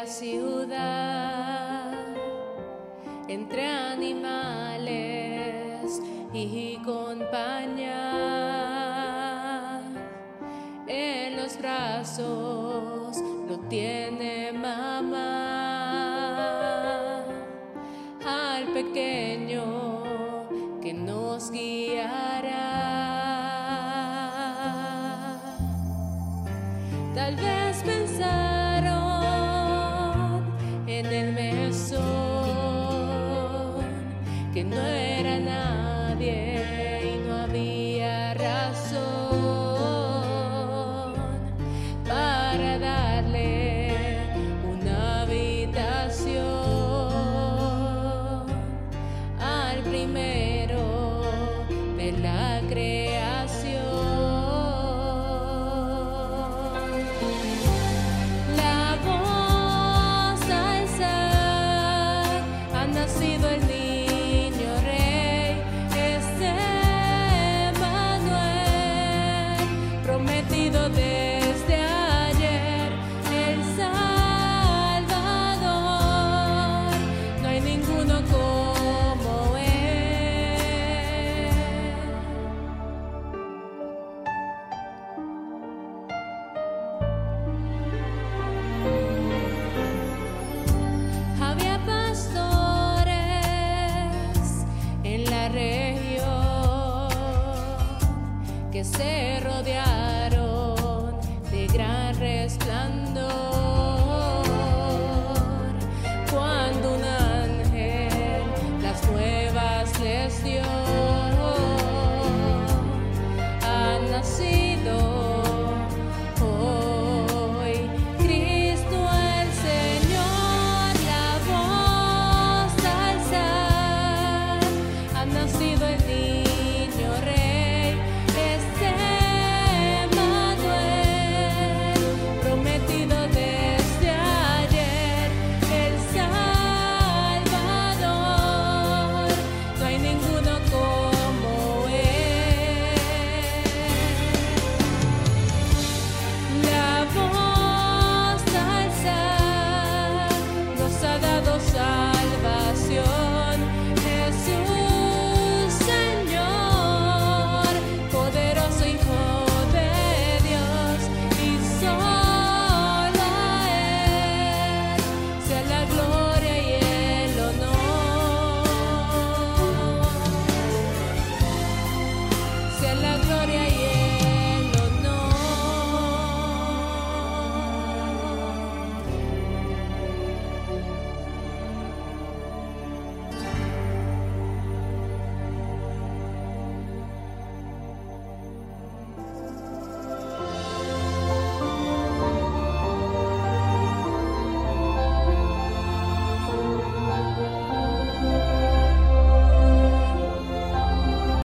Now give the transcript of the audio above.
la ciudad entre animales y compañía. En los brazos no tiene mamá al pequeño que nos guiará. Tal vez pensar fuera nadie. que se rodearon de gran resplandor. Cuando un ángel las nuevas les dio, ha nacido. nacido en mí.